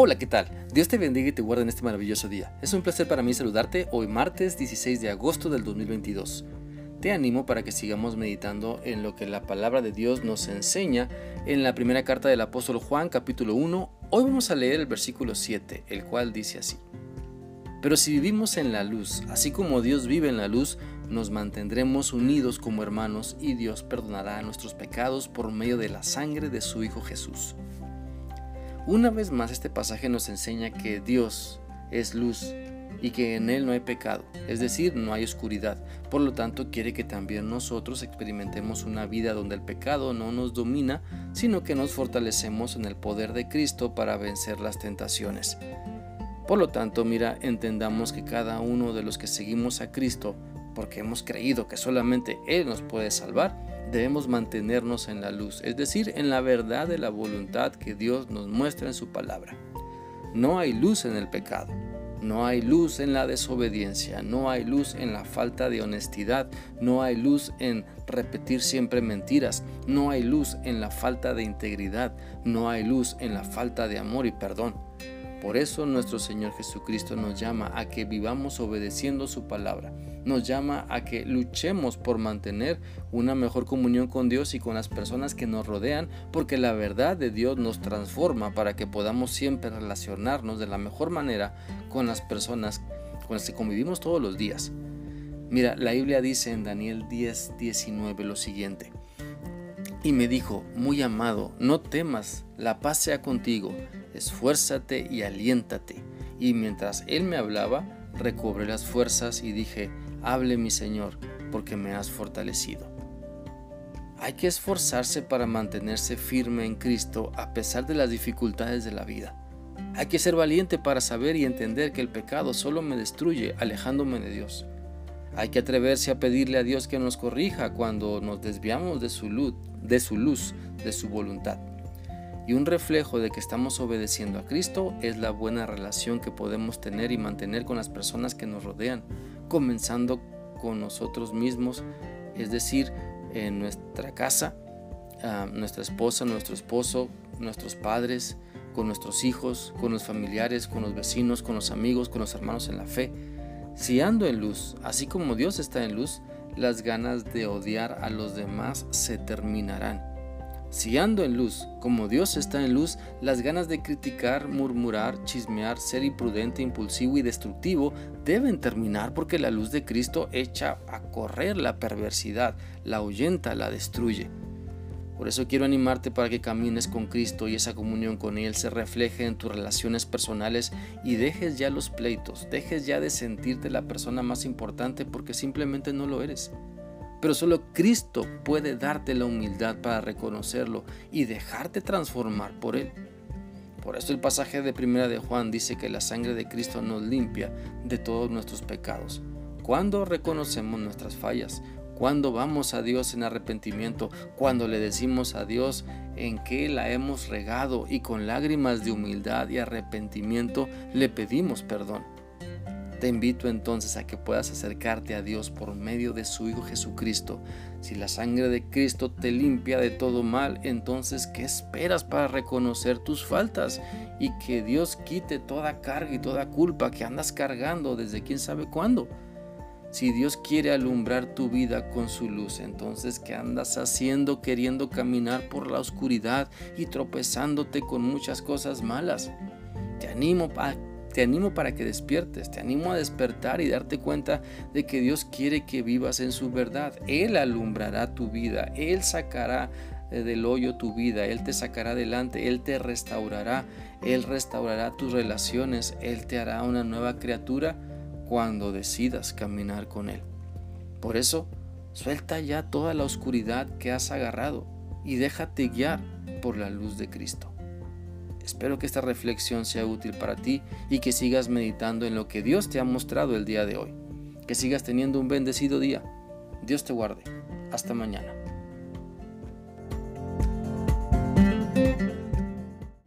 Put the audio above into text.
Hola, ¿qué tal? Dios te bendiga y te guarde en este maravilloso día. Es un placer para mí saludarte hoy martes 16 de agosto del 2022. Te animo para que sigamos meditando en lo que la palabra de Dios nos enseña en la primera carta del apóstol Juan capítulo 1. Hoy vamos a leer el versículo 7, el cual dice así. Pero si vivimos en la luz, así como Dios vive en la luz, nos mantendremos unidos como hermanos y Dios perdonará nuestros pecados por medio de la sangre de su Hijo Jesús. Una vez más este pasaje nos enseña que Dios es luz y que en Él no hay pecado, es decir, no hay oscuridad. Por lo tanto, quiere que también nosotros experimentemos una vida donde el pecado no nos domina, sino que nos fortalecemos en el poder de Cristo para vencer las tentaciones. Por lo tanto, mira, entendamos que cada uno de los que seguimos a Cristo, porque hemos creído que solamente Él nos puede salvar, debemos mantenernos en la luz, es decir, en la verdad de la voluntad que Dios nos muestra en su palabra. No hay luz en el pecado, no hay luz en la desobediencia, no hay luz en la falta de honestidad, no hay luz en repetir siempre mentiras, no hay luz en la falta de integridad, no hay luz en la falta de amor y perdón. Por eso nuestro Señor Jesucristo nos llama a que vivamos obedeciendo su palabra. Nos llama a que luchemos por mantener una mejor comunión con Dios y con las personas que nos rodean, porque la verdad de Dios nos transforma para que podamos siempre relacionarnos de la mejor manera con las personas con las que convivimos todos los días. Mira, la Biblia dice en Daniel 10, 19 lo siguiente. Y me dijo, muy amado, no temas, la paz sea contigo esfuérzate y aliéntate. Y mientras él me hablaba, recobré las fuerzas y dije, hable mi Señor, porque me has fortalecido. Hay que esforzarse para mantenerse firme en Cristo a pesar de las dificultades de la vida. Hay que ser valiente para saber y entender que el pecado solo me destruye alejándome de Dios. Hay que atreverse a pedirle a Dios que nos corrija cuando nos desviamos de su luz, de su luz, de su voluntad. Y un reflejo de que estamos obedeciendo a Cristo es la buena relación que podemos tener y mantener con las personas que nos rodean, comenzando con nosotros mismos, es decir, en nuestra casa, nuestra esposa, nuestro esposo, nuestros padres, con nuestros hijos, con los familiares, con los vecinos, con los amigos, con los hermanos en la fe. Si ando en luz, así como Dios está en luz, las ganas de odiar a los demás se terminarán si ando en luz, como Dios está en luz, las ganas de criticar, murmurar, chismear, ser imprudente, impulsivo y destructivo deben terminar porque la luz de Cristo echa a correr la perversidad, la ahuyenta, la destruye. Por eso quiero animarte para que camines con Cristo y esa comunión con Él se refleje en tus relaciones personales y dejes ya los pleitos, dejes ya de sentirte la persona más importante porque simplemente no lo eres. Pero solo Cristo puede darte la humildad para reconocerlo y dejarte transformar por Él. Por eso el pasaje de Primera de Juan dice que la sangre de Cristo nos limpia de todos nuestros pecados. Cuando reconocemos nuestras fallas, cuando vamos a Dios en arrepentimiento, cuando le decimos a Dios en que la hemos regado y con lágrimas de humildad y arrepentimiento le pedimos perdón. Te invito entonces a que puedas acercarte a Dios por medio de su Hijo Jesucristo. Si la sangre de Cristo te limpia de todo mal, entonces ¿qué esperas para reconocer tus faltas y que Dios quite toda carga y toda culpa que andas cargando desde quién sabe cuándo? Si Dios quiere alumbrar tu vida con su luz, entonces ¿qué andas haciendo queriendo caminar por la oscuridad y tropezándote con muchas cosas malas? Te animo te animo para que despiertes, te animo a despertar y darte cuenta de que Dios quiere que vivas en su verdad. Él alumbrará tu vida, Él sacará eh, del hoyo tu vida, Él te sacará adelante, Él te restaurará, Él restaurará tus relaciones, Él te hará una nueva criatura cuando decidas caminar con Él. Por eso, suelta ya toda la oscuridad que has agarrado y déjate guiar por la luz de Cristo. Espero que esta reflexión sea útil para ti y que sigas meditando en lo que Dios te ha mostrado el día de hoy. Que sigas teniendo un bendecido día. Dios te guarde. Hasta mañana.